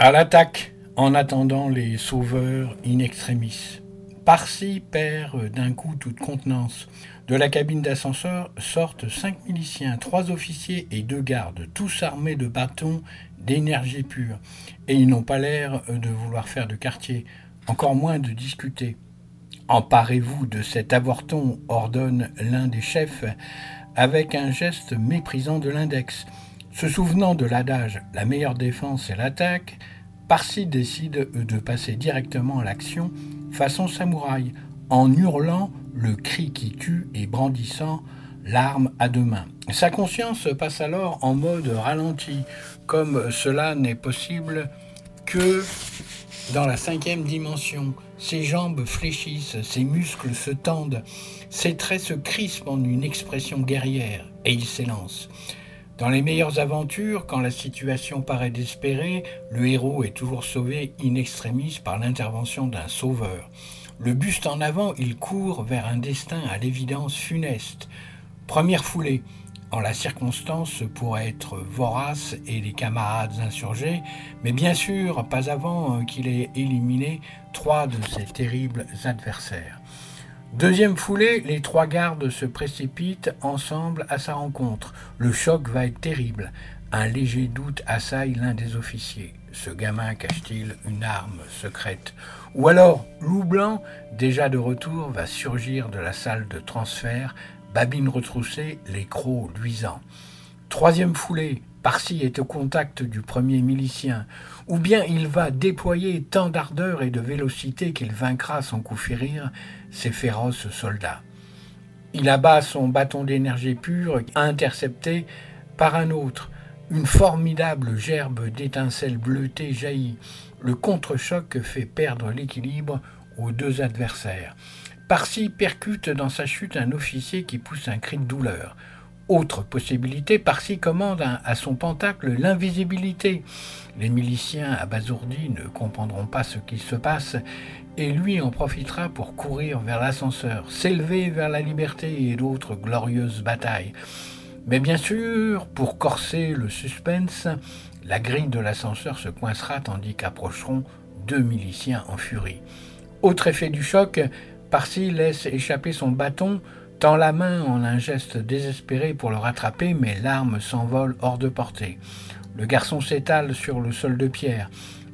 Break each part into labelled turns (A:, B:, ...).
A: À l'attaque, en attendant les sauveurs in extremis. Parsi perd d'un coup toute contenance. De la cabine d'ascenseur sortent cinq miliciens, trois officiers et deux gardes, tous armés de bâtons d'énergie pure. Et ils n'ont pas l'air de vouloir faire de quartier, encore moins de discuter. Emparez-vous de cet avorton, ordonne l'un des chefs, avec un geste méprisant de l'index. Se souvenant de l'adage La meilleure défense est l'attaque, Parsi décide de passer directement à l'action façon samouraï, en hurlant le cri qui tue et brandissant l'arme à deux mains. Sa conscience passe alors en mode ralenti, comme cela n'est possible que dans la cinquième dimension. Ses jambes fléchissent, ses muscles se tendent, ses traits se crispent en une expression guerrière, et il s'élance. Dans les meilleures aventures, quand la situation paraît désespérée, le héros est toujours sauvé in extremis par l'intervention d'un sauveur. Le buste en avant, il court vers un destin à l'évidence funeste. Première foulée. En la circonstance pourrait être vorace et les camarades insurgés, mais bien sûr pas avant qu'il ait éliminé trois de ses terribles adversaires. Deuxième foulée, les trois gardes se précipitent ensemble à sa rencontre. Le choc va être terrible. Un léger doute assaille l'un des officiers. Ce gamin cache-t-il une arme secrète? Ou alors, Loup Blanc, déjà de retour, va surgir de la salle de transfert, babine retroussée, les crocs luisants. Troisième foulée, Parsi est au contact du premier milicien, ou bien il va déployer tant d'ardeur et de vélocité qu'il vaincra sans coup férir ses féroces soldats. Il abat son bâton d'énergie pure, intercepté par un autre. Une formidable gerbe d'étincelles bleutées jaillit. Le contre-choc fait perdre l'équilibre aux deux adversaires. Parsi percute dans sa chute un officier qui pousse un cri de douleur. Autre possibilité, Parsi commande à son pentacle l'invisibilité. Les miliciens abasourdis ne comprendront pas ce qui se passe et lui en profitera pour courir vers l'ascenseur, s'élever vers la liberté et d'autres glorieuses batailles. Mais bien sûr, pour corser le suspense, la grille de l'ascenseur se coincera tandis qu'approcheront deux miliciens en furie. Autre effet du choc, Parsi laisse échapper son bâton tend la main en un geste désespéré pour le rattraper, mais l'arme s'envole hors de portée. Le garçon s'étale sur le sol de pierre.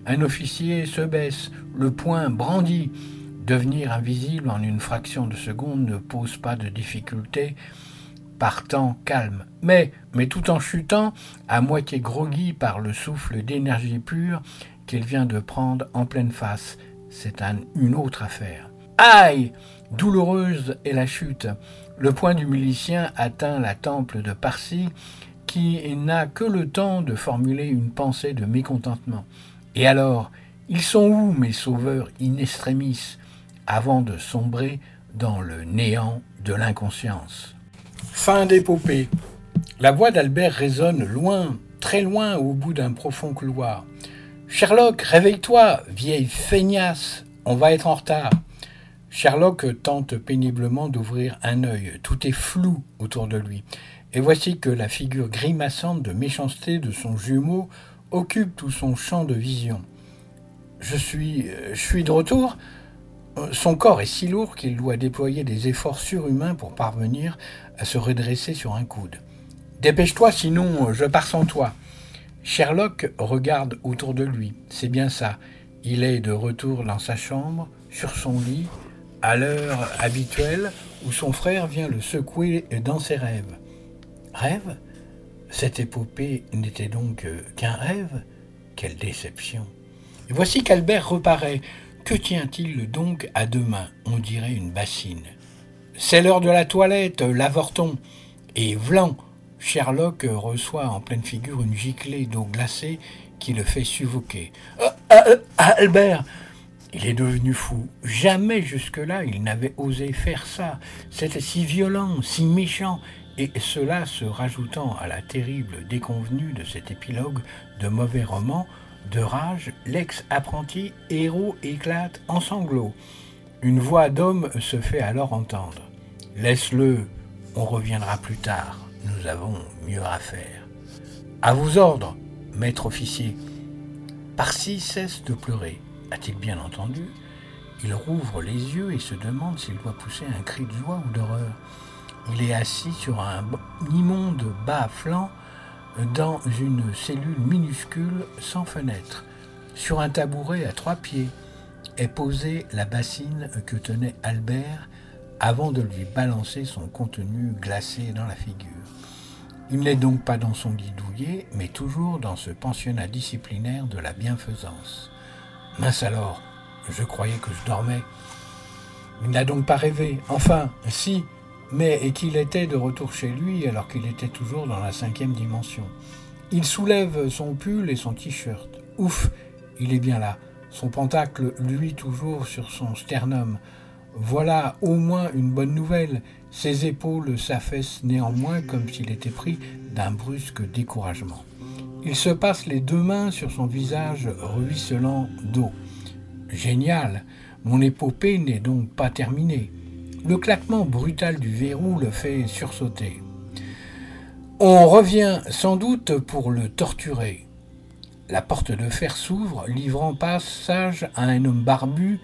A: Un officier se baisse, le poing brandi. Devenir invisible en une fraction de seconde ne pose pas de difficulté, partant calme. Mais, tout en chutant, à moitié groggy par le souffle d'énergie pure qu'il vient de prendre en pleine face, c'est une autre affaire. Aïe Douloureuse est la chute. Le poing du milicien atteint la temple de Parsi, qui n'a que le temps de formuler une pensée de mécontentement. Et alors, ils sont où, mes sauveurs in extremis, avant de sombrer dans le néant de l'inconscience? Fin d'épopée. La voix d'Albert résonne loin, très loin, au bout d'un profond couloir. Sherlock, réveille-toi, vieille feignasse, on va être en retard. Sherlock tente péniblement d'ouvrir un œil. Tout est flou autour de lui. Et voici que la figure grimaçante de méchanceté de son jumeau occupe tout son champ de vision. Je suis, je suis de retour. Son corps est si lourd qu'il doit déployer des efforts surhumains pour parvenir à se redresser sur un coude. Dépêche-toi, sinon je pars sans toi. Sherlock regarde autour de lui. C'est bien ça. Il est de retour dans sa chambre, sur son lit, à l'heure habituelle où son frère vient le secouer dans ses rêves. Rêve? Cette épopée n'était donc qu'un rêve Quelle déception Et voici qu'Albert reparaît. Que tient-il donc à deux mains On dirait une bassine? C'est l'heure de la toilette, l'avorton. Et vlan Sherlock reçoit en pleine figure une giclée d'eau glacée qui le fait suffoquer. Albert il est devenu fou. Jamais jusque-là il n'avait osé faire ça. C'était si violent, si méchant, et cela se rajoutant à la terrible déconvenue de cet épilogue de mauvais roman, de rage, l'ex-apprenti héros éclate en sanglots. Une voix d'homme se fait alors entendre. Laisse-le, on reviendra plus tard, nous avons mieux à faire. À vos ordres, maître officier. Parsi cesse de pleurer. A-t-il bien entendu Il rouvre les yeux et se demande s'il doit pousser un cri de joie ou d'horreur. Il est assis sur un immonde bas flanc dans une cellule minuscule sans fenêtre. Sur un tabouret à trois pieds est posée la bassine que tenait Albert avant de lui balancer son contenu glacé dans la figure. Il n'est donc pas dans son lit mais toujours dans ce pensionnat disciplinaire de la bienfaisance. Mince alors, je croyais que je dormais. Il n'a donc pas rêvé. Enfin, si, mais et qu'il était de retour chez lui alors qu'il était toujours dans la cinquième dimension. Il soulève son pull et son t-shirt. Ouf, il est bien là. Son pentacle, lui, toujours sur son sternum. Voilà au moins une bonne nouvelle. Ses épaules s'affaissent néanmoins comme s'il était pris d'un brusque découragement. Il se passe les deux mains sur son visage ruisselant d'eau. Génial, mon épopée n'est donc pas terminée. Le claquement brutal du verrou le fait sursauter. On revient sans doute pour le torturer. La porte de fer s'ouvre, livrant passage à un homme barbu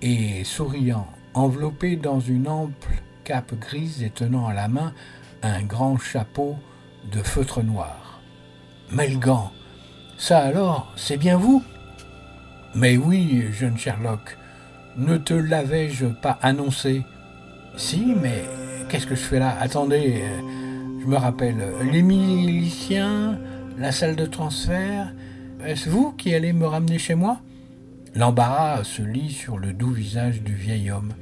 A: et souriant, enveloppé dans une ample cape grise et tenant à la main un grand chapeau de feutre noir. Melgan, ça alors, c'est bien vous? Mais oui, jeune Sherlock, ne te l'avais-je pas annoncé? Si, mais qu'est-ce que je fais là? Attendez, euh, je me rappelle. Les miliciens, la salle de transfert, est-ce vous qui allez me ramener chez moi? L'embarras se lit sur le doux visage du vieil homme.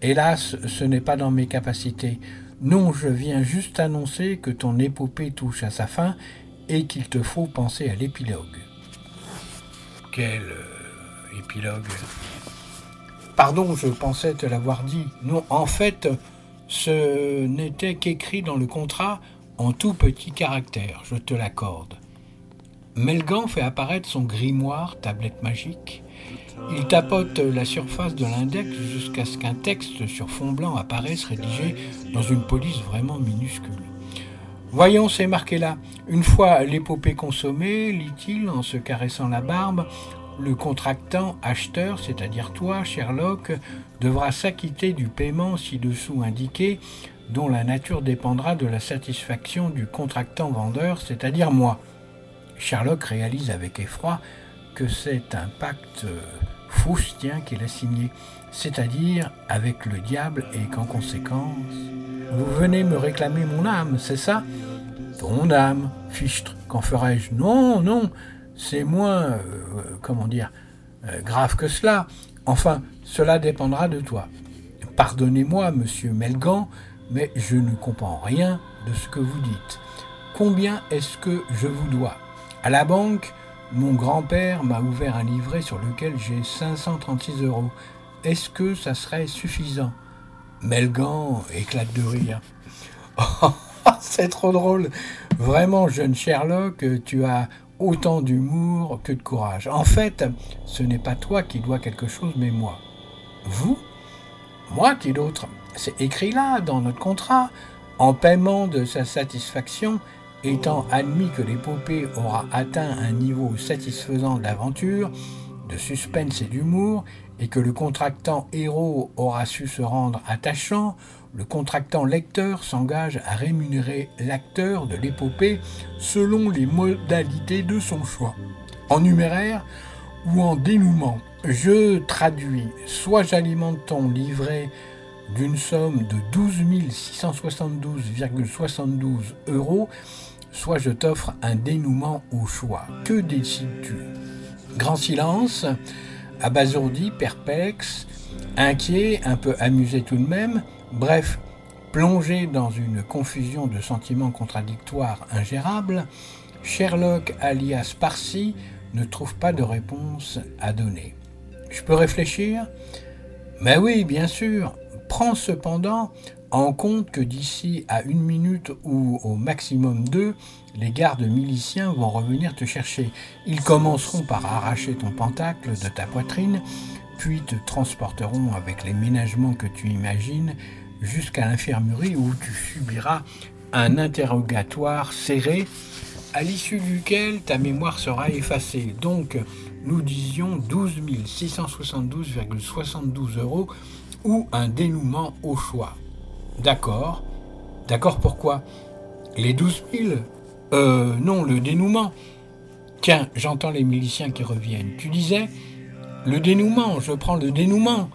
A: Hélas, ce n'est pas dans mes capacités. Non, je viens juste annoncer que ton épopée touche à sa fin et qu'il te faut penser à l'épilogue. Quel euh, épilogue? Pardon, je pensais te l'avoir dit. Non, en fait, ce n'était qu'écrit dans le contrat en tout petit caractère, je te l'accorde. Melgan fait apparaître son grimoire, tablette magique. Il tapote la surface de l'index jusqu'à ce qu'un texte sur fond blanc apparaisse rédigé dans une police vraiment minuscule. Voyons, c'est marqué là. Une fois l'épopée consommée, lit-il en se caressant la barbe, le contractant acheteur, c'est-à-dire toi, Sherlock, devra s'acquitter du paiement ci-dessous indiqué, dont la nature dépendra de la satisfaction du contractant vendeur, c'est-à-dire moi. Sherlock réalise avec effroi que c'est un pacte faustien qu'il a signé, c'est-à-dire avec le diable, et qu'en conséquence, vous venez me réclamer mon âme, c'est ça? Ton âme, fichtre, qu'en ferais-je Non, non, c'est moins, euh, comment dire, euh, grave que cela. Enfin, cela dépendra de toi. Pardonnez-moi, monsieur Melgan, mais je ne comprends rien de ce que vous dites. Combien est-ce que je vous dois? À la banque, mon grand-père m'a ouvert un livret sur lequel j'ai 536 euros. Est-ce que ça serait suffisant? Melgan éclate de rire. c'est trop drôle. Vraiment, jeune Sherlock, tu as autant d'humour que de courage. En fait, ce n'est pas toi qui dois quelque chose, mais moi. Vous Moi qui d'autre C'est écrit là, dans notre contrat. En paiement de sa satisfaction, étant admis que l'épopée aura atteint un niveau satisfaisant d'aventure, de suspense et d'humour, et que le contractant héros aura su se rendre attachant, le contractant lecteur s'engage à rémunérer l'acteur de l'épopée selon les modalités de son choix. En numéraire ou en dénouement, je traduis, soit j'alimente ton livret d'une somme de 12 672,72 euros, soit je t'offre un dénouement au choix. Que décides-tu? Grand silence, abasourdi, perplexe, inquiet, un peu amusé tout de même, bref, plongé dans une confusion de sentiments contradictoires ingérables, Sherlock alias Parsi ne trouve pas de réponse à donner. Je peux réfléchir? Mais oui, bien sûr. Prends cependant en compte que d'ici à une minute ou au maximum deux, les gardes miliciens vont revenir te chercher. Ils commenceront par arracher ton pentacle de ta poitrine, puis te transporteront avec les ménagements que tu imagines jusqu'à l'infirmerie où tu subiras un interrogatoire serré à l'issue duquel ta mémoire sera effacée. Donc, nous disions 12 672,72 euros ou un dénouement au choix. D'accord? D'accord pourquoi? Les 12 000 Euh, non, le dénouement. Tiens, j'entends les miliciens qui reviennent. Tu disais Le dénouement, je prends le dénouement.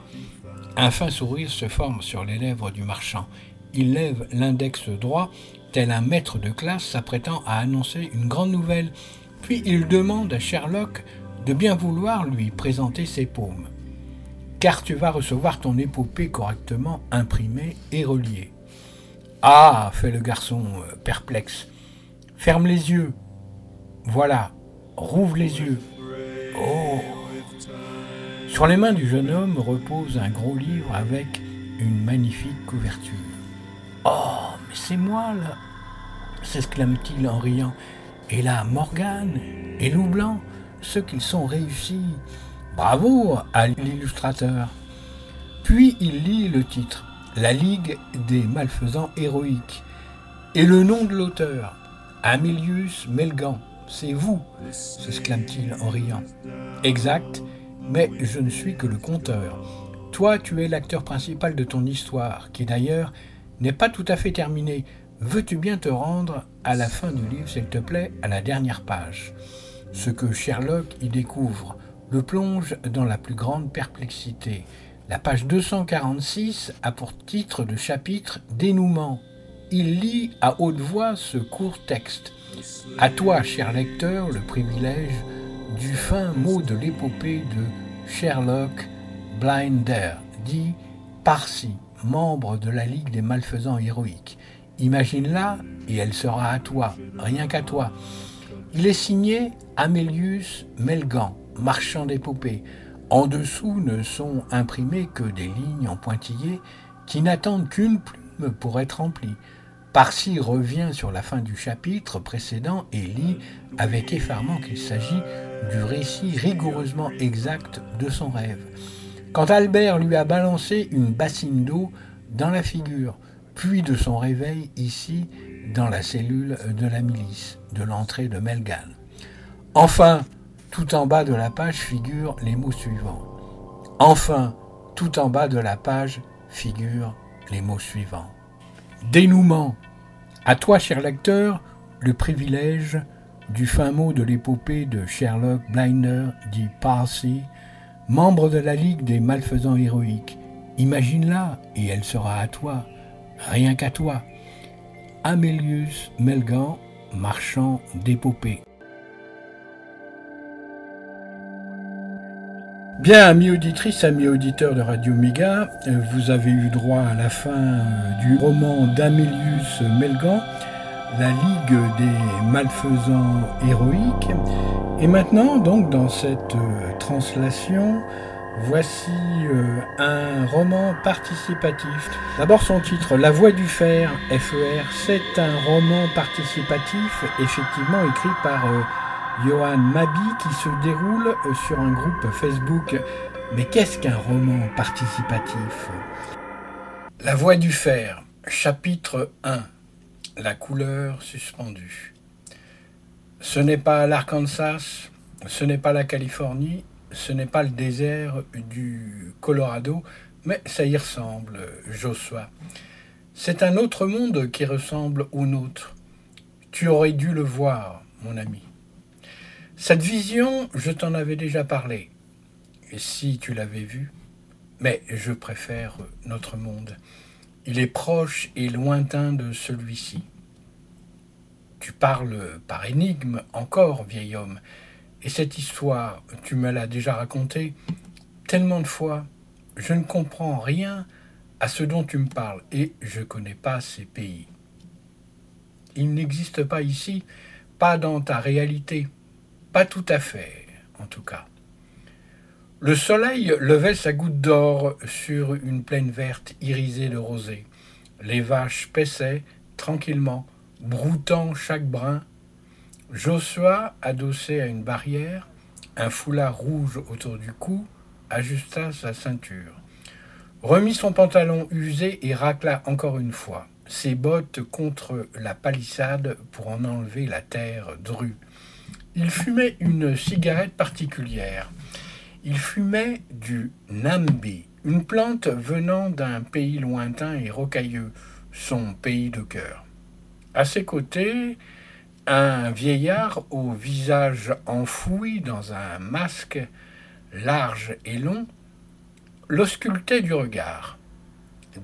A: Un fin sourire se forme sur les lèvres du marchand. Il lève l'index droit, tel un maître de classe s'apprêtant à annoncer une grande nouvelle. Puis il demande à Sherlock de bien vouloir lui présenter ses paumes. Car tu vas recevoir ton épopée correctement imprimée et reliée. Ah, fait le garçon euh, perplexe. Ferme les yeux. Voilà, rouvre les yeux. Oh Sur les mains du jeune homme repose un gros livre avec une magnifique couverture. Oh, mais c'est moi là s'exclame-t-il en riant. Et là, Morgane et Loup Blanc, ceux qu'ils sont réussis. Bravo à l'illustrateur. Puis il lit le titre, La Ligue des malfaisants héroïques, et le nom de l'auteur, Amelius Melgan. C'est vous, s'exclame-t-il en riant. Exact, mais je ne suis que le conteur. Toi, tu es l'acteur principal de ton histoire, qui d'ailleurs n'est pas tout à fait terminée. Veux-tu bien te rendre à la fin du livre, s'il te plaît, à la dernière page? Ce que Sherlock y découvre le plonge dans la plus grande perplexité. La page 246 a pour titre de chapitre Dénouement. Il lit à haute voix ce court texte. À toi, cher lecteur, le privilège du fin mot de l'épopée de Sherlock Blinder, dit Parsi, membre de la Ligue des malfaisants héroïques. Imagine-la et elle sera à toi, rien qu'à toi. Il est signé Amelius Melgan, marchand d'épopées. En dessous ne sont imprimées que des lignes en pointillés qui n'attendent qu'une plume pour être remplies. Parsi revient sur la fin du chapitre précédent et lit avec effarement qu'il s'agit du récit rigoureusement exact de son rêve. Quand Albert lui a balancé une bassine d'eau dans la figure, puis de son réveil ici dans la cellule de la milice, de l'entrée de Melgan. Enfin, tout en bas de la page figurent les mots suivants. Enfin, tout en bas de la page figurent les mots suivants. Dénouement. À toi, cher lecteur, le privilège du fin mot de l'épopée de Sherlock Blinder, dit Parsi, membre de la Ligue des malfaisants héroïques. Imagine-la, et elle sera à toi, rien qu'à toi. Amélius Melgan, marchand d'épopées. Bien, amis auditrices, amis auditeurs de Radio Méga, euh, vous avez eu droit à la fin euh, du roman d'Amélius Melgan, La Ligue des malfaisants héroïques. Et maintenant, donc, dans cette euh, translation, voici un roman participatif. D'abord son titre, La Voix du Fer, FER, c'est un roman participatif, effectivement écrit par... Johan Mabi qui se déroule euh, sur un groupe Facebook. Mais qu'est-ce qu'un roman participatif? La Voix du Fer, chapitre 1 La couleur suspendue. Ce n'est pas l'Arkansas, ce n'est pas la Californie, ce n'est pas le désert du Colorado, mais ça y ressemble, Joshua. C'est un autre monde qui ressemble au nôtre. Tu aurais dû le voir, mon ami. Cette vision, je t'en avais déjà parlé. Si tu l'avais vue, mais je préfère notre monde. Il est proche et lointain de celui-ci. Tu parles par énigme encore, vieil homme, et cette histoire, tu me l'as déjà racontée tellement de fois. Je ne comprends rien à ce dont tu me parles, et je ne connais pas ces pays. Il n'existe pas ici, pas dans ta réalité, pas tout à fait, en tout cas. Le soleil levait sa goutte d'or sur une plaine verte irisée de rosée. Les vaches paissaient tranquillement, broutant chaque brin. Joshua, adossé à une barrière, un foulard rouge autour du cou, ajusta sa ceinture, remit son pantalon usé et racla encore une fois. ses bottes contre la palissade pour en enlever la terre drue. Il fumait une cigarette particulière. Il fumait du nambi, une plante venant d'un pays lointain et rocailleux, son pays de cœur. À ses côtés, un vieillard au visage enfoui dans un masque large et long l'auscultait du regard.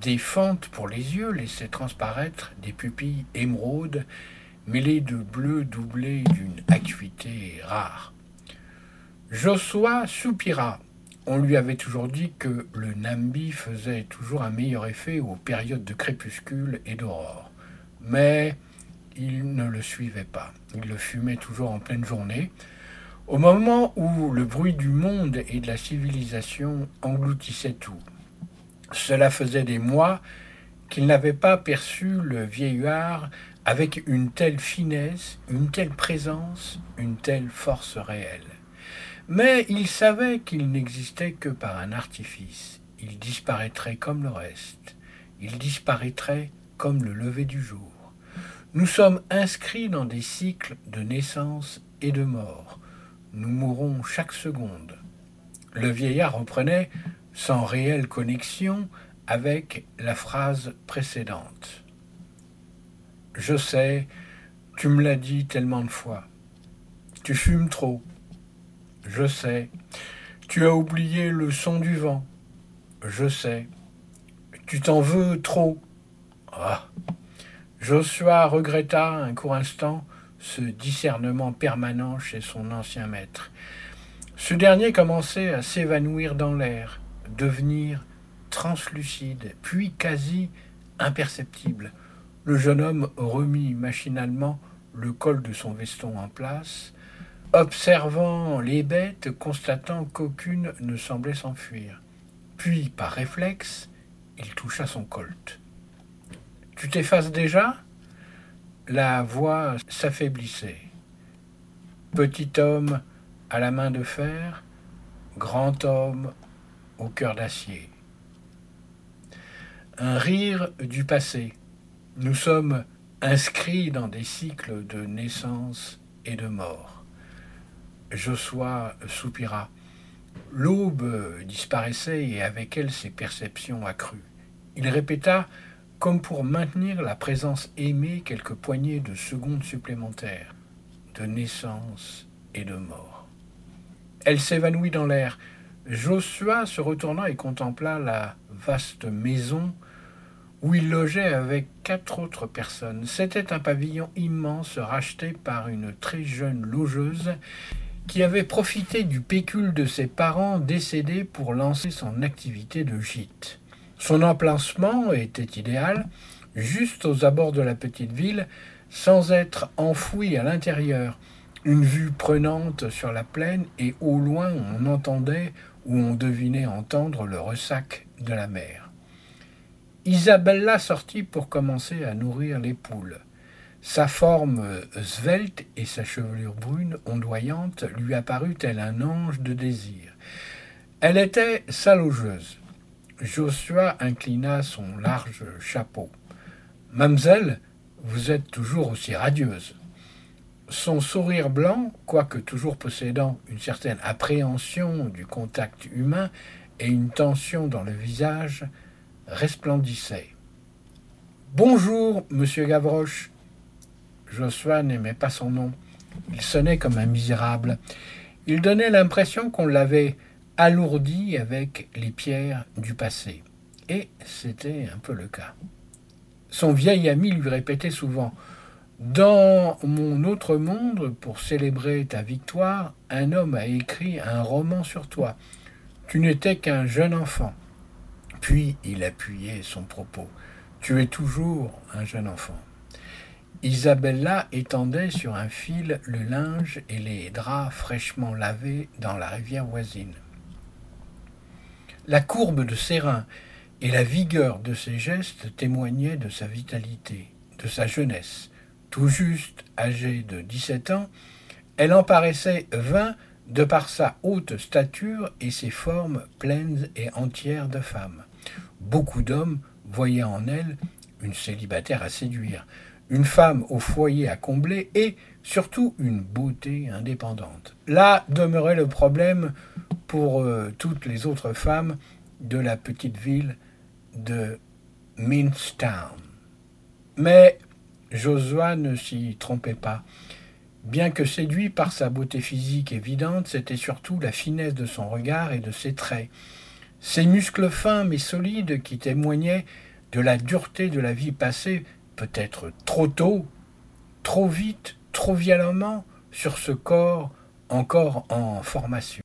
A: Des fentes pour les yeux laissaient transparaître des pupilles émeraudes mêlées de bleu doublé d'une acuité rare. Josua soupira. On lui avait toujours dit que le Nambi faisait toujours un meilleur effet aux périodes de crépuscule et d'aurore. Mais il ne le suivait pas. Il le fumait toujours en pleine journée, au moment où le bruit du monde et de la civilisation engloutissait tout. Cela faisait des mois qu'il n'avait pas perçu le vieillard avec une telle finesse, une telle présence, une telle force réelle. Mais il savait qu'il n'existait que par un artifice. Il disparaîtrait comme le reste. Il disparaîtrait comme le lever du jour. Nous sommes inscrits dans des cycles de naissance et de mort. Nous mourrons chaque seconde. Le vieillard reprenait, sans réelle connexion, avec la phrase précédente. Je sais, tu me l'as dit tellement de fois. Tu fumes trop. Je sais. Tu as oublié le son du vent. Je sais. Tu t'en veux trop. Ah. Joshua regretta un court instant ce discernement permanent chez son ancien maître. Ce dernier commençait à s'évanouir dans l'air, devenir translucide, puis quasi imperceptible. Le jeune homme remit machinalement le col de son veston en place, observant les bêtes, constatant qu'aucune ne semblait s'enfuir. Puis, par réflexe, il toucha son colt. Tu t'effaces déjà? La voix s'affaiblissait. Petit homme à la main de fer, grand homme au cœur d'acier. Un rire du passé. Nous sommes inscrits dans des cycles de naissance et de mort. Josua soupira. L'aube disparaissait et avec elle ses perceptions accrues. Il répéta, comme pour maintenir la présence aimée, quelques poignées de secondes supplémentaires, de naissance et de mort. Elle s'évanouit dans l'air. Josua se retourna et contempla la vaste maison où il logeait avec quatre autres personnes. C'était un pavillon immense racheté par une très jeune logeuse qui avait profité du pécule de ses parents décédés pour lancer son activité de gîte. Son emplacement était idéal, juste aux abords de la petite ville, sans être enfoui à l'intérieur. Une vue prenante sur la plaine et au loin on entendait ou on devinait entendre le ressac de la mer. Isabella sortit pour commencer à nourrir les poules. Sa forme euh, svelte et sa chevelure brune ondoyante lui apparut tel un ange de désir. Elle était sa logeuse. Joshua inclina son large chapeau. Mamselle, vous êtes toujours aussi radieuse. Son sourire blanc, quoique toujours possédant une certaine appréhension du contact humain et une tension dans le visage, resplendissait. Bonjour, monsieur Gavroche, Joshua n'aimait pas son nom. Il sonnait comme un misérable. Il donnait l'impression qu'on l'avait alourdi avec les pierres du passé. Et c'était un peu le cas. Son vieil ami lui répétait souvent Dans mon autre monde, pour célébrer ta victoire, un homme a écrit un roman sur toi. Tu n'étais qu'un jeune enfant. Puis il appuyait son propos. Tu es toujours un jeune enfant. Isabella étendait sur un fil le linge et les draps fraîchement lavés dans la rivière voisine. La courbe de ses reins et la vigueur de ses gestes témoignaient de sa vitalité, de sa jeunesse. Tout juste âgée de dix-sept ans, elle en paraissait vingt de par sa haute stature et ses formes pleines et entières de femme. Beaucoup d'hommes voyaient en elle
B: une célibataire à séduire, une femme au foyer à combler et surtout une beauté indépendante. Là demeurait le problème pour euh, toutes les autres femmes de la petite ville de Minstown. Mais Josua ne s'y trompait pas. Bien que séduit par sa beauté physique évidente, c'était surtout la finesse de son regard et de ses traits. Ses muscles fins mais solides qui témoignaient de la dureté de la vie passée, peut-être trop tôt, trop vite, trop violemment, sur ce corps encore en formation.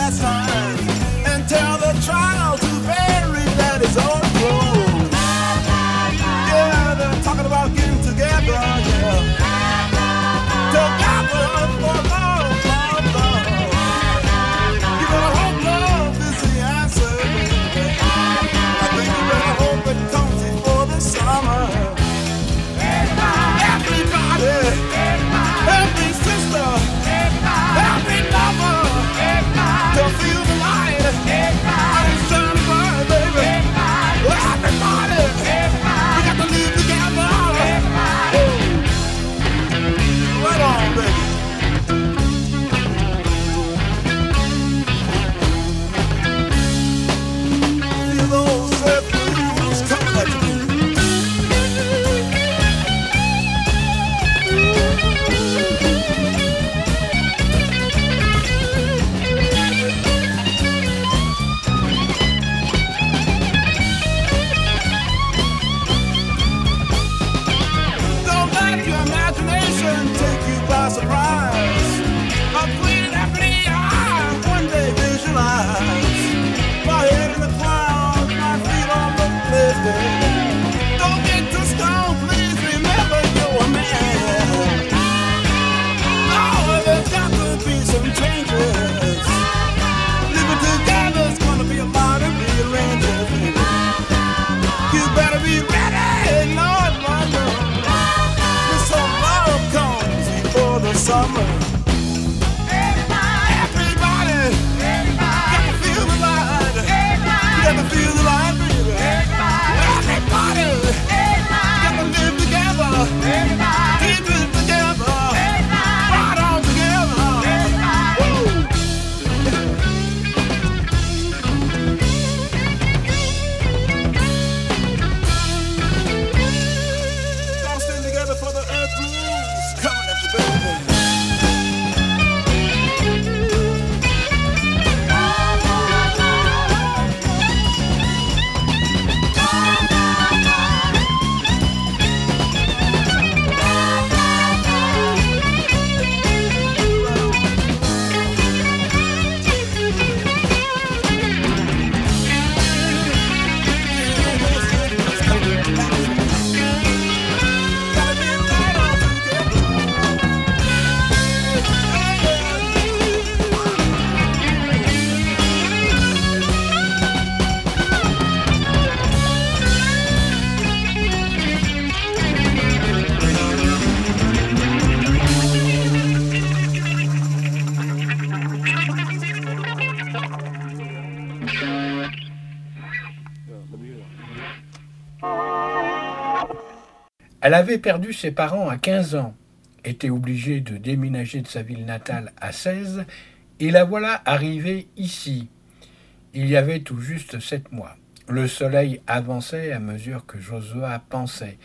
B: last time. Elle avait perdu ses parents à 15 ans
A: était obligé de déménager de sa ville natale à 16, et la voilà arrivée ici. Il y avait tout juste sept mois. Le soleil avançait à mesure que Josua pensait.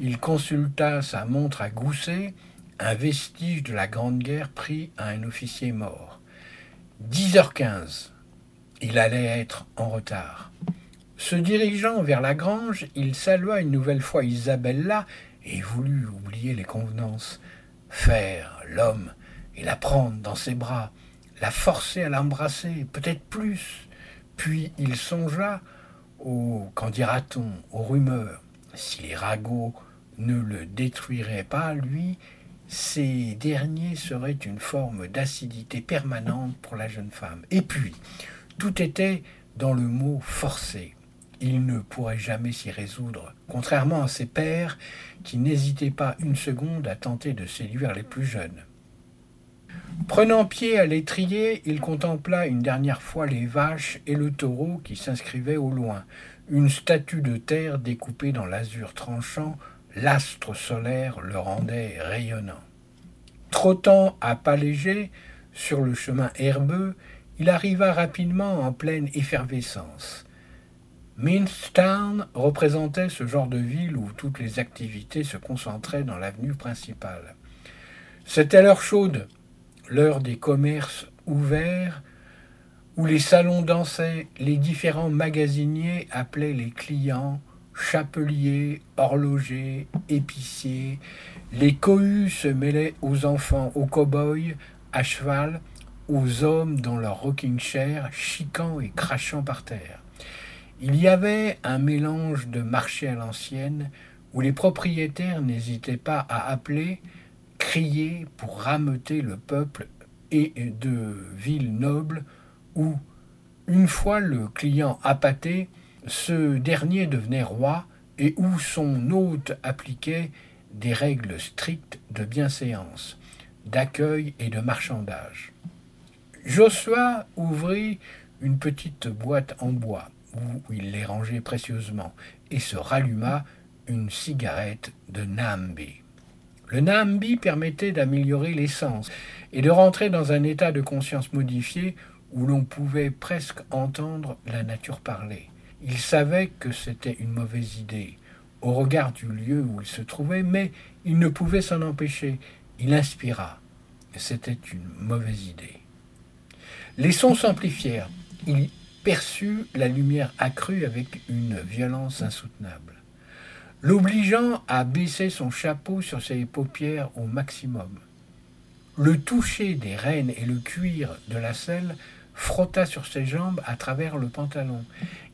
A: Il consulta sa montre à gousset, un vestige de la Grande Guerre pris à un officier mort. 10h15. Il allait être en retard. Se dirigeant vers la grange, il salua une nouvelle fois Isabella et voulut oublier les convenances, faire l'homme et la prendre dans ses bras, la forcer à l'embrasser, peut-être plus. Puis il songea au, qu'en dira-t-on, aux rumeurs. Si les ragots ne le détruiraient pas, lui, ces derniers seraient une forme d'acidité permanente pour la jeune femme. Et puis, tout était dans le mot forcé. Il ne pourrait jamais s'y résoudre, contrairement à ses pères qui n'hésitaient pas une seconde à tenter de séduire les plus jeunes. Prenant pied à l'étrier, il contempla une dernière fois les vaches et le taureau qui s'inscrivaient au loin. Une statue de terre découpée dans l'azur tranchant, l'astre solaire le rendait rayonnant. Trottant à pas légers sur le chemin herbeux, il arriva rapidement en pleine effervescence. Minstown représentait ce genre de ville où toutes les activités se concentraient dans l'avenue principale. C'était l'heure chaude, l'heure des commerces ouverts, où les salons dansaient, les différents magasiniers appelaient les clients, chapeliers, horlogers, épiciers, les cohues se mêlaient aux enfants, aux cow-boys, à cheval, aux hommes dans leur rocking chair, chiquant et crachant par terre. Il y avait un mélange de marché à l'ancienne où les propriétaires n'hésitaient pas à appeler, crier pour rameuter le peuple et de villes nobles où, une fois le client appâté, ce dernier devenait roi et où son hôte appliquait des règles strictes de bienséance, d'accueil et de marchandage. Joshua ouvrit une petite boîte en bois où il les rangeait précieusement, et se ralluma une cigarette de Nambi. Le Nambi permettait d'améliorer l'essence et de rentrer dans un état de conscience modifié où l'on pouvait presque entendre la nature parler. Il savait que c'était une mauvaise idée, au regard du lieu où il se trouvait, mais il ne pouvait s'en empêcher. Il inspira. C'était une mauvaise idée. Les sons s'amplifièrent. Perçut la lumière accrue avec une violence insoutenable, l'obligeant à baisser son chapeau sur ses paupières au maximum. Le toucher des rênes et le cuir de la selle frotta sur ses jambes à travers le pantalon.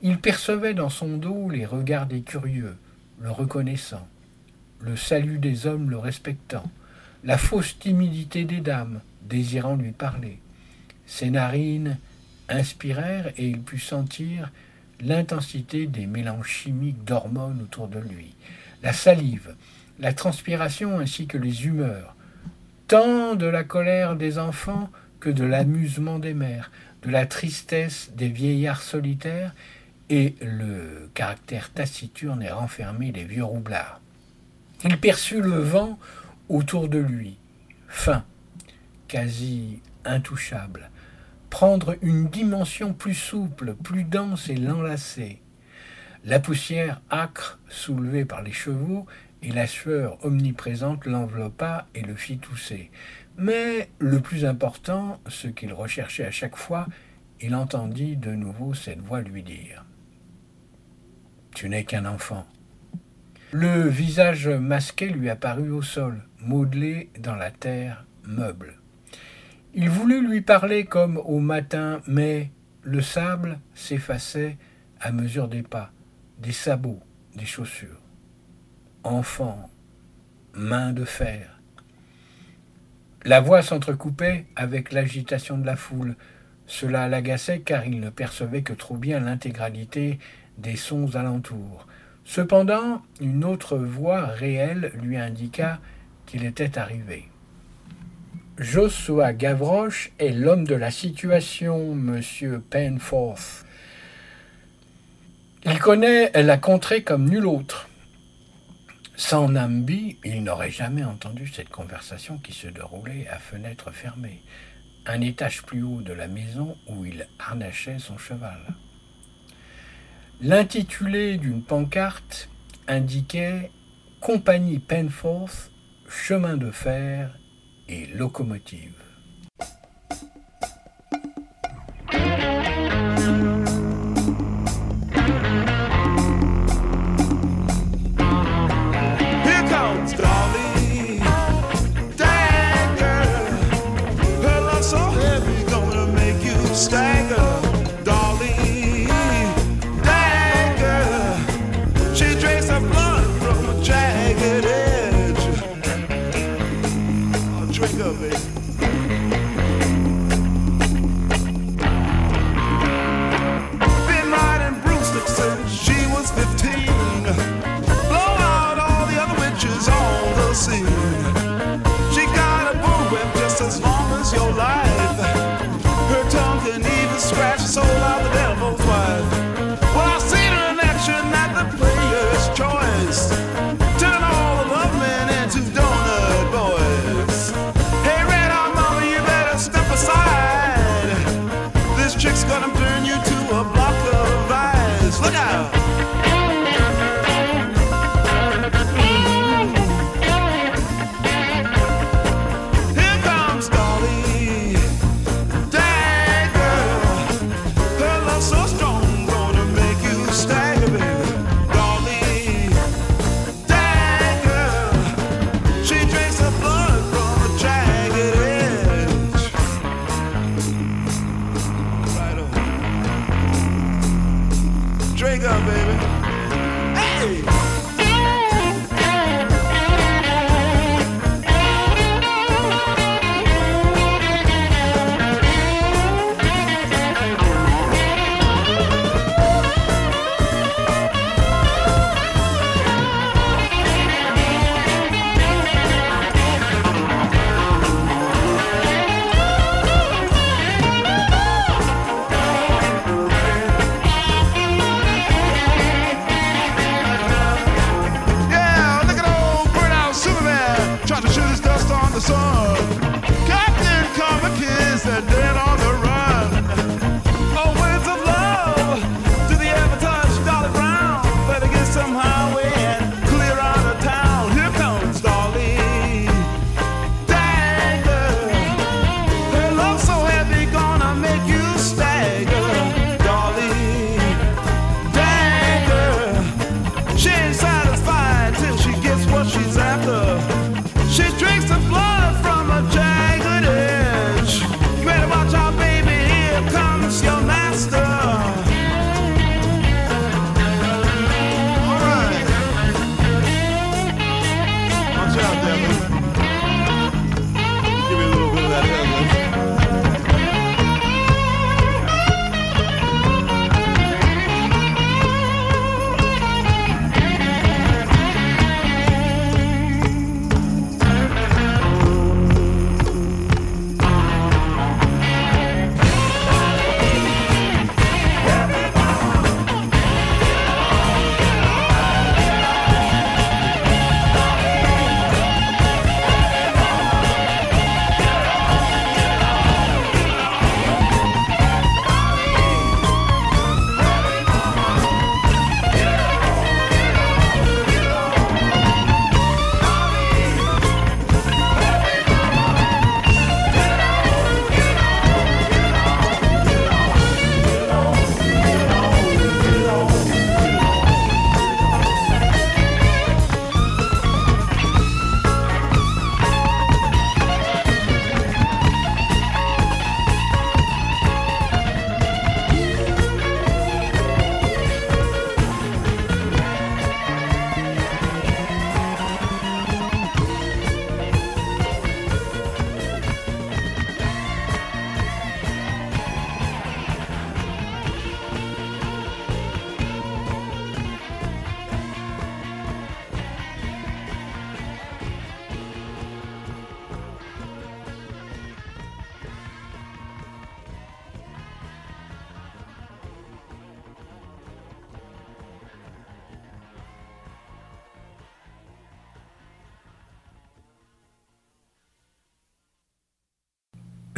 A: Il percevait dans son dos les regards des curieux, le reconnaissant, le salut des hommes le respectant, la fausse timidité des dames désirant lui parler. Ses narines inspirèrent et il put sentir l'intensité des mélanges chimiques d'hormones autour de lui, la salive, la transpiration ainsi que les humeurs, tant de la colère des enfants que de l'amusement des mères, de la tristesse des vieillards solitaires et le caractère taciturne et renfermé des vieux roublards. Il perçut le vent autour de lui, fin, quasi intouchable, prendre une dimension plus souple, plus dense et l'enlacer. La poussière âcre soulevée par les chevaux et la sueur omniprésente l'enveloppa et le fit tousser. Mais le plus important, ce qu'il recherchait à chaque fois, il entendit de nouveau cette voix lui dire Tu n'es qu'un enfant. Le visage masqué lui apparut au sol, modelé dans la terre meuble. Il voulut lui parler comme au matin, mais le sable s'effaçait à mesure des pas, des sabots, des chaussures. Enfant, main de fer. La voix s'entrecoupait avec l'agitation de la foule. Cela l'agaçait car il ne percevait que trop bien l'intégralité des sons alentours. Cependant, une autre voix réelle lui indiqua qu'il était arrivé. Joshua Gavroche est l'homme de la situation, monsieur Penforth. Il connaît la contrée comme nul autre.
B: Sans Nambi, il n'aurait jamais entendu cette conversation qui se déroulait à fenêtre fermée, un étage plus haut de la maison où il harnachait son cheval. L'intitulé d'une pancarte indiquait Compagnie Penforth, chemin de fer et locomotive. the sun.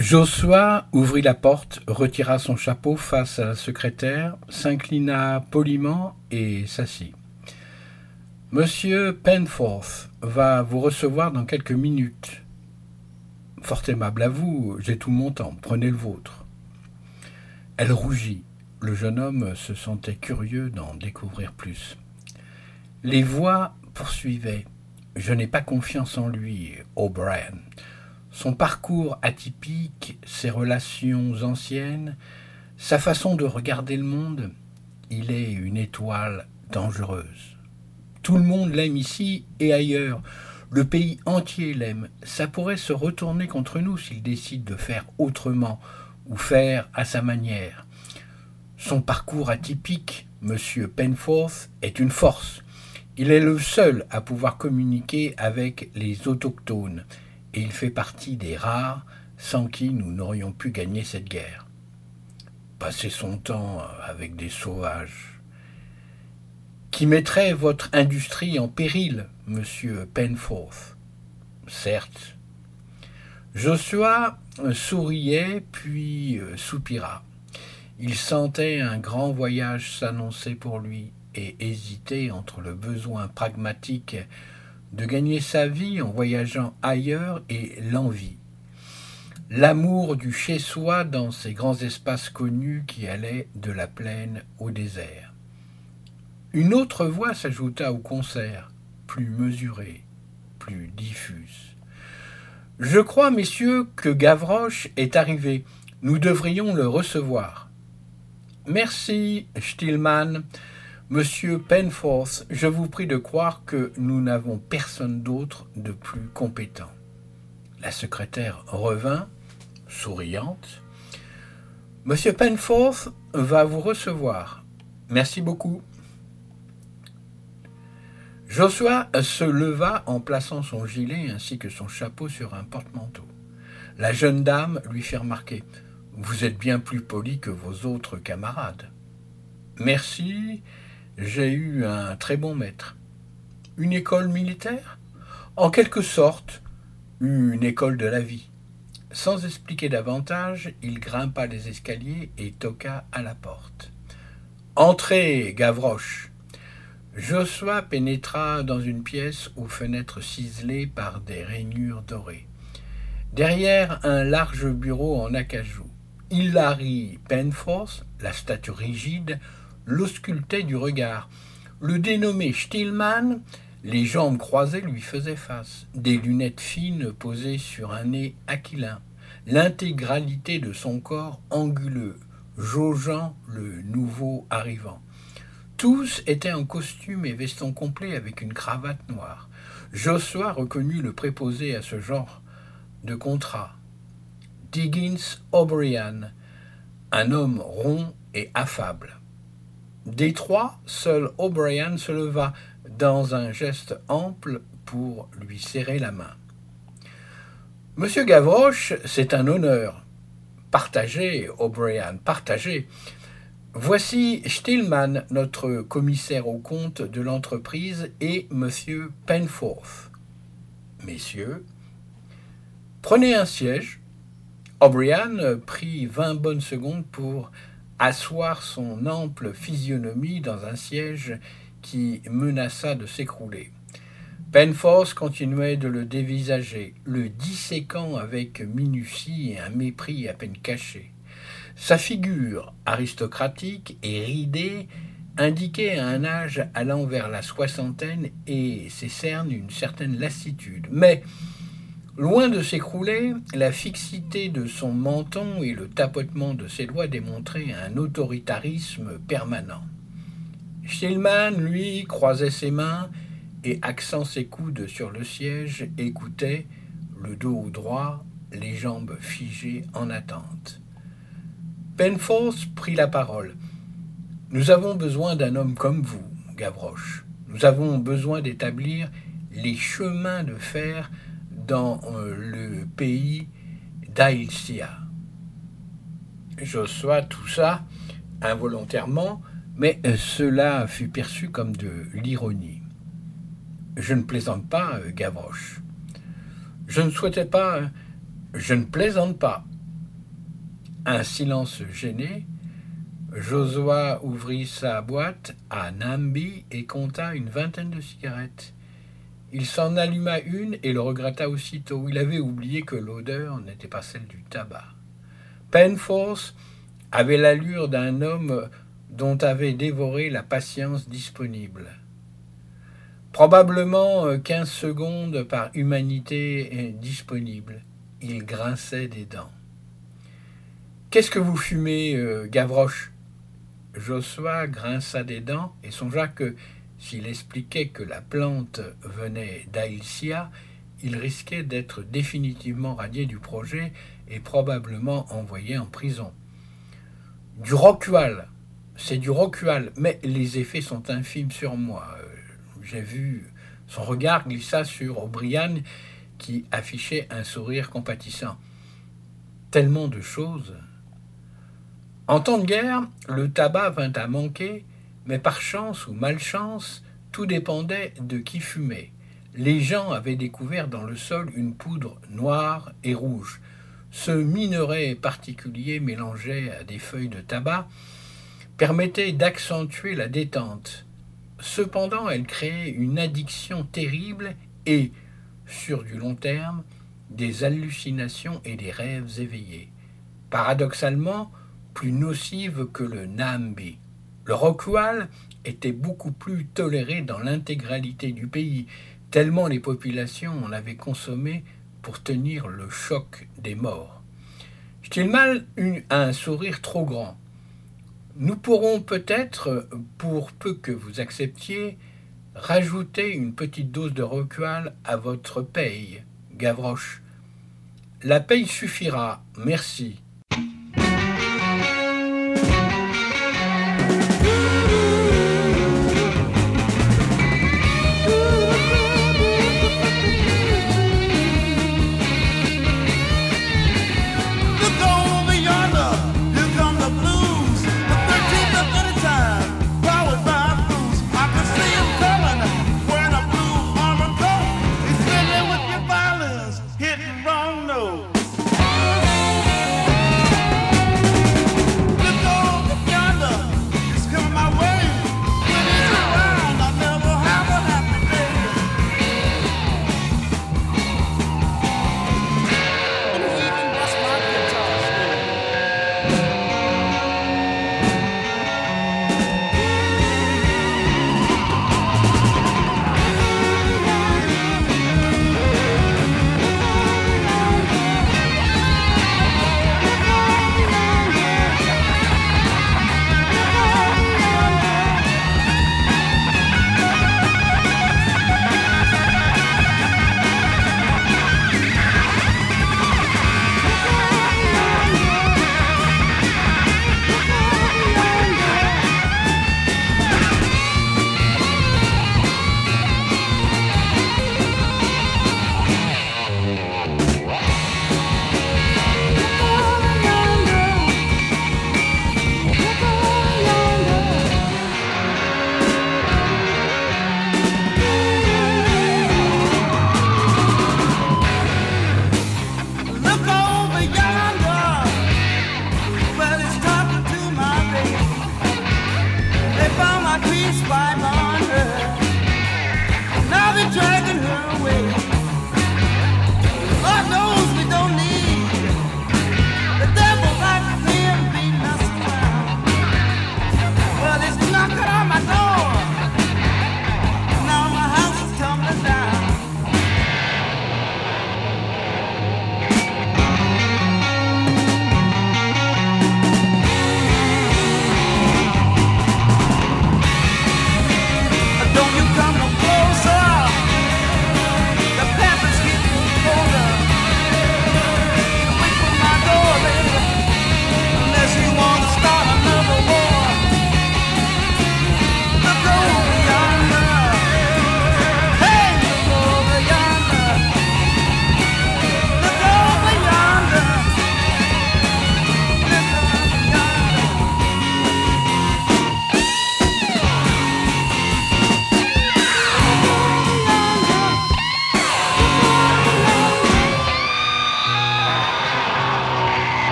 A: Joshua ouvrit la porte, retira son chapeau face à la secrétaire, s'inclina poliment et s'assit. Monsieur Penforth va vous recevoir dans quelques minutes. Fort aimable à vous, j'ai tout mon temps, prenez le vôtre. Elle rougit. Le jeune homme se sentait curieux d'en découvrir plus. Les voix poursuivaient. Je n'ai pas confiance en lui, O'Brien. Son parcours atypique, ses relations anciennes, sa façon de regarder le monde, il est une étoile dangereuse. Tout le monde l'aime ici et ailleurs. Le pays entier l'aime. Ça pourrait se retourner contre nous s'il décide de faire autrement ou faire à sa manière. Son parcours atypique, M. Penforth, est une force. Il est le seul à pouvoir communiquer avec les autochtones, et il fait partie des rares sans qui nous n'aurions pu gagner cette guerre. Passer son temps avec des sauvages, qui mettrait votre industrie en péril, monsieur Penforth. Certes. Joshua souriait, puis soupira. Il sentait un grand voyage s'annoncer pour lui et hésitait entre le besoin pragmatique de gagner sa vie en voyageant ailleurs et l'envie. L'amour du chez-soi dans ces grands espaces connus qui allaient de la plaine au désert. Une autre voix s'ajouta au concert, plus mesurée, plus diffuse. Je crois, messieurs, que Gavroche est arrivé. Nous devrions le recevoir. Merci, Stillman. Monsieur Penforth, je vous prie de croire que nous n'avons personne d'autre de plus compétent. La secrétaire revint, souriante. Monsieur Penforth va vous recevoir. Merci beaucoup. Joshua se leva en plaçant son gilet ainsi que son chapeau sur un porte-manteau. La jeune dame lui fit remarquer Vous êtes bien plus poli que vos autres camarades. Merci, j'ai eu un très bon maître. Une école militaire? En quelque sorte, une école de la vie. Sans expliquer davantage, il grimpa les escaliers et toqua à la porte. Entrez, Gavroche. Joshua pénétra dans une pièce aux fenêtres ciselées par des rainures dorées. Derrière un large bureau en acajou, Hilary Penforth, la statue rigide, l'auscultait du regard. Le dénommé Stillman, les jambes croisées, lui faisaient face, des lunettes fines posées sur un nez aquilin, l'intégralité de son corps anguleux, jaugeant le nouveau arrivant. Tous étaient en costume et veston complet avec une cravate noire. Joshua reconnut le préposé à ce genre de contrat. Diggins O'Brien, un homme rond et affable. Des trois, seul O'Brien se leva dans un geste ample pour lui serrer la main. Monsieur Gavroche, c'est un honneur. Partagez, O'Brien, partagez. Voici Stillman, notre commissaire au compte de l'entreprise, et Monsieur Penforth. Messieurs, prenez un siège. O'Brien prit vingt bonnes secondes pour asseoir son ample physionomie dans un siège qui menaça de s'écrouler. Penforth continuait de le dévisager, le disséquant avec minutie et un mépris à peine caché. Sa figure aristocratique et ridée indiquait un âge allant vers la soixantaine et ses cernes une certaine lassitude. Mais, loin de s'écrouler, la fixité de son menton et le tapotement de ses doigts démontraient un autoritarisme permanent. Stillman, lui, croisait ses mains et, axant ses coudes sur le siège, écoutait, le dos droit, les jambes figées en attente. Penforth prit la parole. Nous avons besoin d'un homme comme vous, Gavroche. Nous avons besoin d'établir les chemins de fer dans euh, le pays d'Ailsia. Joshua ça involontairement, mais euh, cela fut perçu comme de l'ironie. Je ne plaisante pas, euh, Gavroche. Je ne souhaitais pas. Je ne plaisante pas. Un silence gêné. Josua ouvrit sa boîte à Nambi et compta une vingtaine de cigarettes. Il s'en alluma une et le regretta aussitôt. Il avait oublié que l'odeur n'était pas celle du tabac. Penforce avait l'allure d'un homme dont avait dévoré la patience disponible. Probablement euh, quinze secondes par humanité disponible. Il grinçait des dents. Qu'est-ce que vous fumez, euh, Gavroche? Josua grinça des dents et songea que s'il expliquait que la plante venait d'Ailsia, il risquait d'être définitivement radié du projet et probablement envoyé en prison. Du rocual, c'est du rocual, mais les effets sont infimes sur moi. J'ai vu son regard glissa sur O'Brien qui affichait un sourire compatissant. Tellement de choses. En temps de guerre, le tabac vint à manquer mais par chance ou malchance, tout dépendait de qui fumait. Les gens avaient découvert dans le sol une poudre noire et rouge. Ce minerai particulier mélangé à des feuilles de tabac permettait d'accentuer la détente. Cependant, elle créait une addiction terrible et, sur du long terme, des hallucinations et des rêves éveillés. Paradoxalement, plus nocive que le Nambi. Le Rockwall était beaucoup plus toléré dans l'intégralité du pays, tellement les populations en avaient consommé pour tenir le choc des morts. Stillman eut un sourire trop grand. Nous pourrons peut-être, pour peu que vous acceptiez, rajouter une petite dose de Rockwall à votre paye, Gavroche. La paye suffira, merci.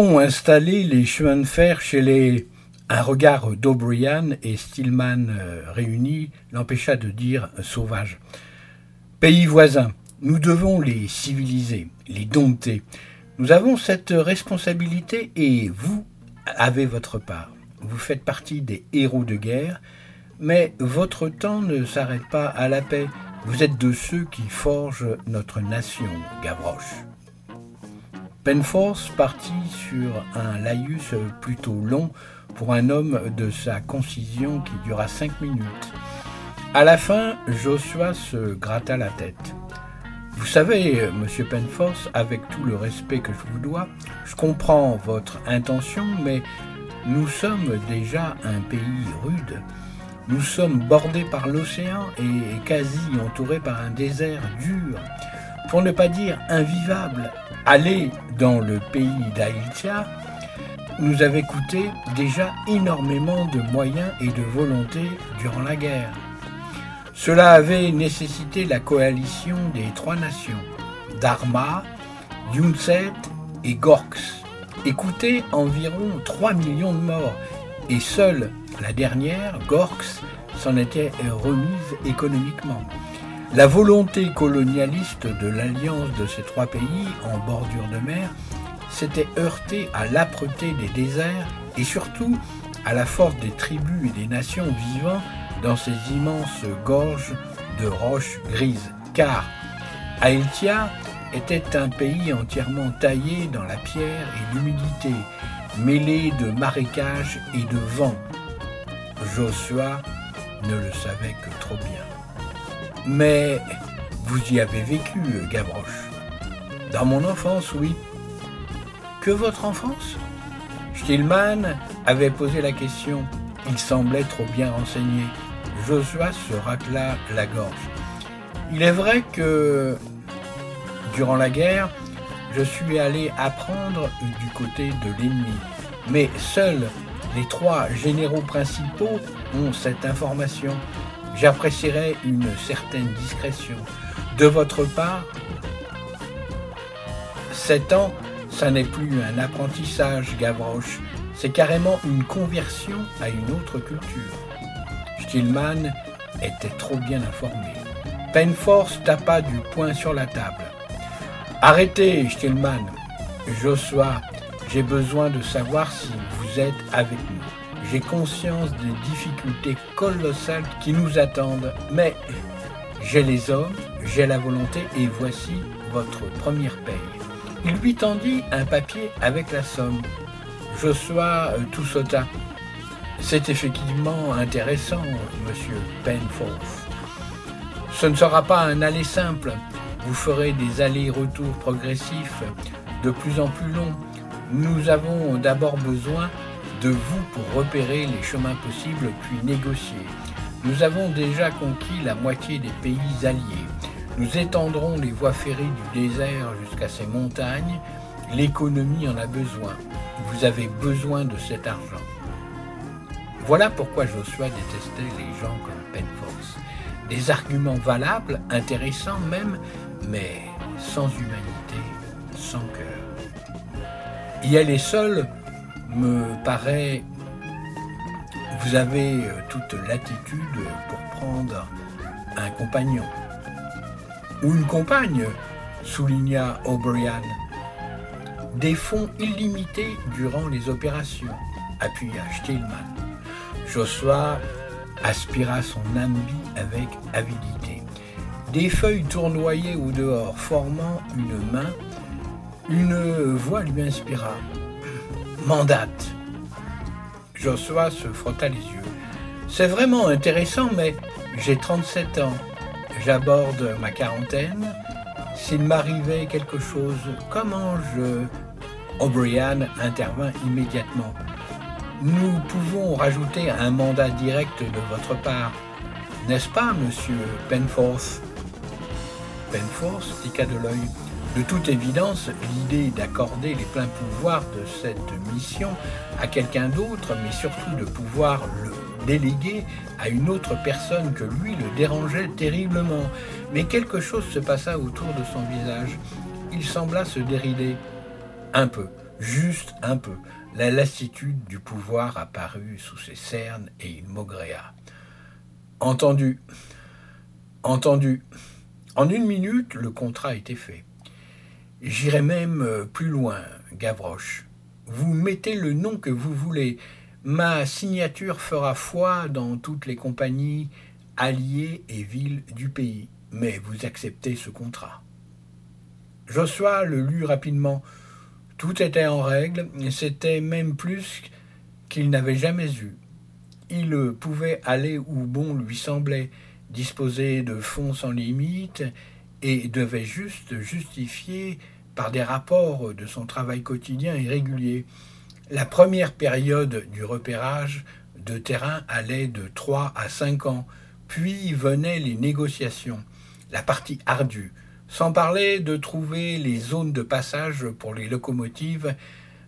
A: Installer les chemins de fer chez les... Un regard d'O'Brien et Stillman euh, réunis l'empêcha de dire sauvage. Pays voisins, nous devons les civiliser, les dompter. Nous avons cette responsabilité et vous avez votre part. Vous faites partie des héros de guerre, mais votre temps ne s'arrête pas à la paix. Vous êtes de ceux qui forgent notre nation, Gavroche. Penforce partit sur un laïus plutôt long pour un homme de sa concision qui dura cinq minutes. À la fin, Joshua se gratta la tête. Vous savez, monsieur Penforce, avec tout le respect que je vous dois, je comprends votre intention, mais nous sommes déjà un pays rude. Nous sommes bordés par l'océan et quasi entourés par un désert dur, pour ne pas dire invivable. Aller dans le pays d'Aïtia nous avait coûté déjà énormément de moyens et de volonté durant la guerre. Cela avait nécessité la coalition des trois nations, Dharma, Yunset et Gorks, et coûté environ 3 millions de morts, et seule la dernière, Gorks, s'en était remise économiquement. La volonté colonialiste de l'alliance de ces trois pays en bordure de mer s'était heurtée à l'âpreté des déserts et surtout à la force des tribus et des nations vivant dans ces immenses gorges de roches grises, car Aeltia était un pays entièrement taillé dans la pierre et l'humidité, mêlé de marécages et de vent. Joshua ne le savait que trop bien. Mais vous y avez vécu, Gavroche. Dans mon enfance, oui. Que votre enfance? Stillman avait posé la question. Il semblait trop bien renseigné. Joshua se racla la gorge. Il est vrai que durant la guerre, je suis allé apprendre du côté de l'ennemi. Mais seuls les trois généraux principaux ont cette information. J'apprécierais une certaine discrétion. De votre part, sept ans, ça n'est plus un apprentissage, Gavroche, c'est carrément une conversion à une autre culture. Stillman était trop bien informé. Penforce tapa du poing sur la table. Arrêtez, Stillman. Joshua, j'ai besoin de savoir si vous êtes avec nous. J'ai conscience des difficultés colossales qui nous attendent, mais j'ai les hommes, j'ai la volonté et voici votre première paye. Il lui tendit un papier avec la somme. Joshua euh, tout sauta. C'est effectivement intéressant, monsieur Penforth. Ce ne sera pas un aller simple. Vous ferez des allers-retours progressifs, de plus en plus longs. Nous avons d'abord besoin de vous pour repérer les chemins possibles puis négocier. Nous avons déjà conquis la moitié des pays alliés. Nous étendrons les voies ferrées du désert jusqu'à ces montagnes. L'économie en a besoin. Vous avez besoin de cet argent. Voilà pourquoi Joshua détestait les gens comme Penforce. Des arguments valables, intéressants même, mais sans humanité, sans cœur. Y aller seul me paraît... Vous avez euh, toute latitude pour prendre un compagnon. Ou une compagne, souligna O'Brien. Des fonds illimités durant les opérations, appuya Stillman. Joshua aspira son ambi avec avidité. Des feuilles tournoyaient au dehors, formant une main. Une voix lui inspira. Mandate. Joshua se frotta les yeux. C'est vraiment intéressant, mais j'ai 37 ans. J'aborde ma quarantaine. S'il m'arrivait quelque chose, comment je... O'Brien intervint immédiatement. Nous pouvons rajouter un mandat direct de votre part, n'est-ce pas, monsieur Penforth? Penforth tica de l'œil. De toute évidence, l'idée d'accorder les pleins pouvoirs de cette mission à quelqu'un d'autre, mais surtout de pouvoir le déléguer à une autre personne que lui, le dérangeait terriblement. Mais quelque chose se passa autour de son visage. Il sembla se dérider un peu. juste un peu. La lassitude du pouvoir apparut sous ses cernes et il maugréa. Entendu. Entendu. En une minute, le contrat était fait. J'irai même euh, plus loin, Gavroche. Vous mettez le nom que vous voulez. Ma signature fera foi dans toutes les compagnies, alliées et villes du pays. Mais vous acceptez ce contrat. Joshua le lut rapidement. Tout était en règle, c'était même plus qu'il n'avait jamais eu. Il pouvait aller où bon lui semblait, disposer de fonds sans limite, et devait juste justifier par des rapports de son travail quotidien et régulier. La première période du repérage de terrain allait de trois à cinq ans, puis venaient les négociations, la partie ardue, sans parler de trouver les zones de passage pour les locomotives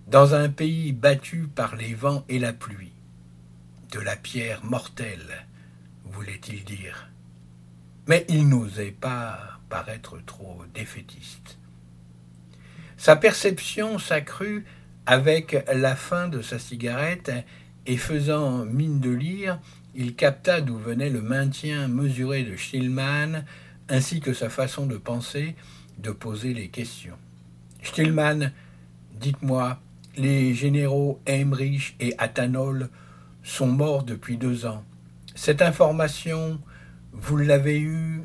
A: dans un pays battu par les vents et la pluie. De la pierre mortelle, voulait-il dire. Mais il n'osait pas paraître trop défaitiste. Sa perception s'accrut avec la fin de sa cigarette et faisant mine de lire, il capta d'où venait le maintien mesuré de Schillmann ainsi que sa façon de penser, de poser les questions. Stillman, dites-moi, les généraux Heinrich et Athanol sont morts depuis deux ans. Cette information, vous l'avez eue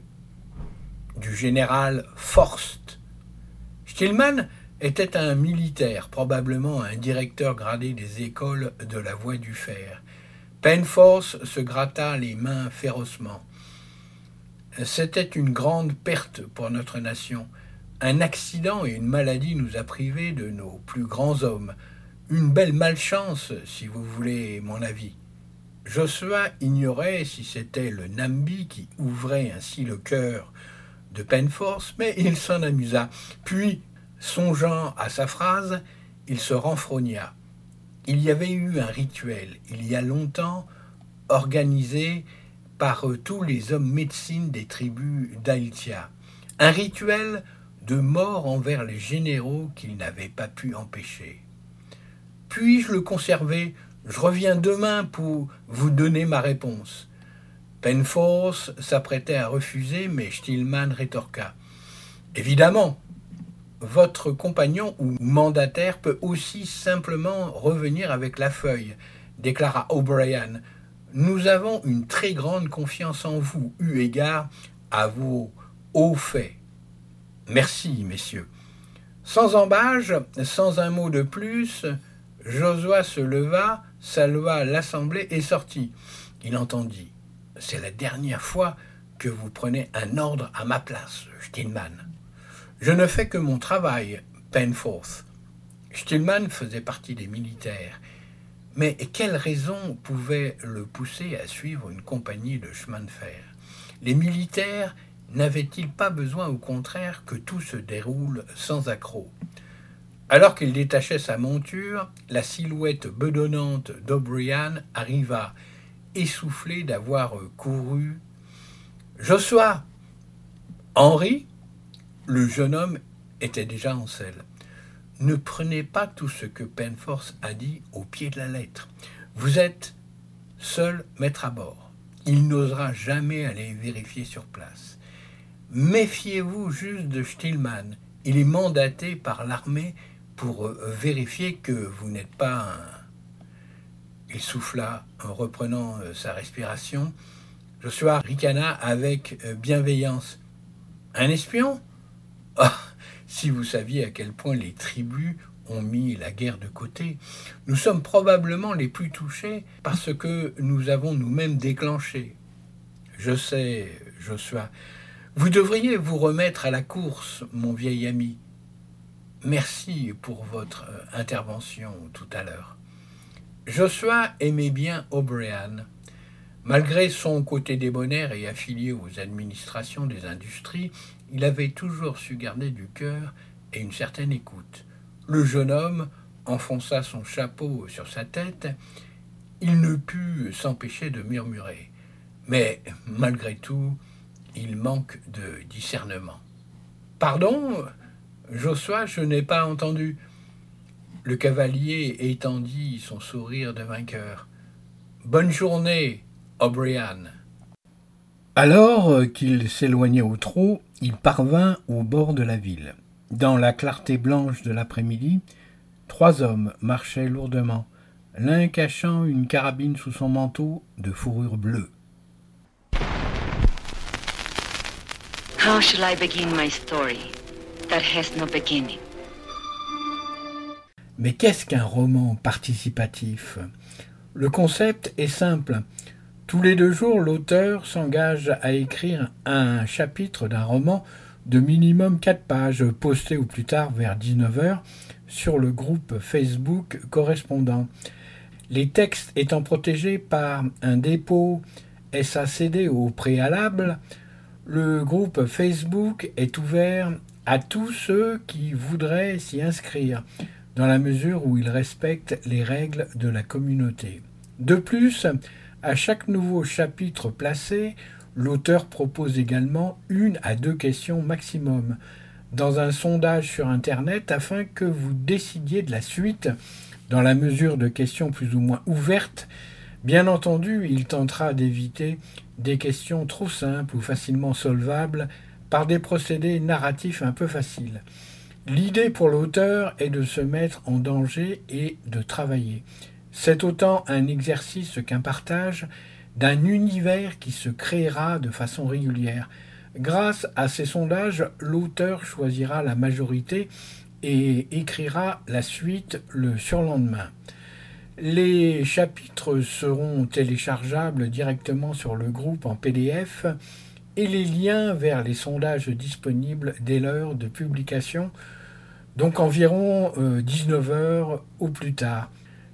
A: du général Forst. Stillman était un militaire, probablement un directeur gradé des écoles de la voie du fer. Penforce se gratta les mains férocement. C'était une grande perte pour notre nation. Un accident et une maladie nous a privés de nos plus grands hommes. Une belle malchance, si vous voulez mon avis. Joshua ignorait si c'était le Nambi qui ouvrait ainsi le cœur de Penforce, mais il s'en amusa. Puis, songeant à sa phrase, il se renfrogna. Il y avait eu un rituel, il y a longtemps, organisé par tous les hommes médecines des tribus d'Aïtia. Un rituel de mort envers les généraux qu'ils n'avaient pas pu empêcher. Puis-je le conserver? Je reviens demain pour vous donner ma réponse. Penforce s'apprêtait à refuser, mais Stillman rétorqua. Évidemment, votre compagnon ou mandataire peut aussi simplement revenir avec la feuille, déclara O'Brien, nous avons une très grande confiance en vous, eu égard à vos hauts faits. Merci, messieurs. Sans embâge, sans un mot de plus, Josua se leva, salua l'assemblée et sortit. Il entendit C'est la dernière fois que vous prenez un ordre à ma place, Stillman. Je ne fais que mon travail, Penforth. Stillman faisait partie des militaires. Mais quelle raison pouvait le pousser à suivre une compagnie de chemin de fer? Les militaires n'avaient-ils pas besoin au contraire que tout se déroule sans accroc? Alors qu'il détachait sa monture, la silhouette bedonnante d'O'Brien arriva, essoufflé d'avoir couru. Joshua! Henri Le jeune homme était déjà en selle. Ne prenez pas tout ce que Penforce a dit au pied de la lettre. Vous êtes seul maître à bord. Il n'osera jamais aller vérifier sur place. Méfiez-vous juste de Stillman. Il est mandaté par l'armée pour euh, vérifier que vous n'êtes pas un... Il souffla en reprenant euh, sa respiration. Joshua ricana avec euh, bienveillance. Un espion? Ah, si vous saviez à quel point les tribus ont mis la guerre de côté, nous sommes probablement les plus touchés parce que nous avons nous-mêmes déclenché. Je sais, Joshua, vous devriez vous remettre à la course, mon vieil ami. Merci pour votre euh, intervention tout à l'heure. Joshua aimait bien O'Brien. Malgré son côté débonnaire et affilié aux administrations des industries, il avait toujours su garder du cœur et une certaine écoute. Le jeune homme enfonça son chapeau sur sa tête. Il ne put s'empêcher de murmurer. Mais malgré tout, il manque de discernement. Pardon, Joshua, je n'ai pas entendu. Le cavalier étendit son sourire de vainqueur. Bonne journée, O'Brien. Alors qu'il s'éloignait au trot, il parvint au bord de la ville. Dans la clarté blanche de l'après-midi, trois hommes marchaient lourdement, l'un cachant une carabine sous son manteau de fourrure bleue.
C: How shall I begin my story that has no beginning?
A: Mais qu'est-ce qu'un roman participatif? Le concept est simple. Tous les deux jours, l'auteur s'engage à écrire un chapitre d'un roman de minimum 4 pages, posté au plus tard vers 19h sur le groupe Facebook correspondant. Les textes étant protégés par un dépôt SACD au préalable, le groupe Facebook est ouvert à tous ceux qui voudraient s'y inscrire, dans la mesure où il respecte les règles de la communauté. De plus, à chaque nouveau chapitre placé, l'auteur propose également une à deux questions maximum dans un sondage sur Internet afin que vous décidiez de la suite dans la mesure de questions plus ou moins ouvertes. Bien entendu, il tentera d'éviter des questions trop simples ou facilement solvables par des procédés narratifs un peu faciles. L'idée pour l'auteur est de se mettre en danger et de travailler. C'est autant un exercice qu'un partage d'un univers qui se créera de façon régulière. Grâce à ces sondages, l'auteur choisira la majorité et écrira la suite le surlendemain. Les chapitres seront téléchargeables directement sur le groupe en PDF et les liens vers les sondages disponibles dès l'heure de publication, donc environ 19h euh, au plus tard.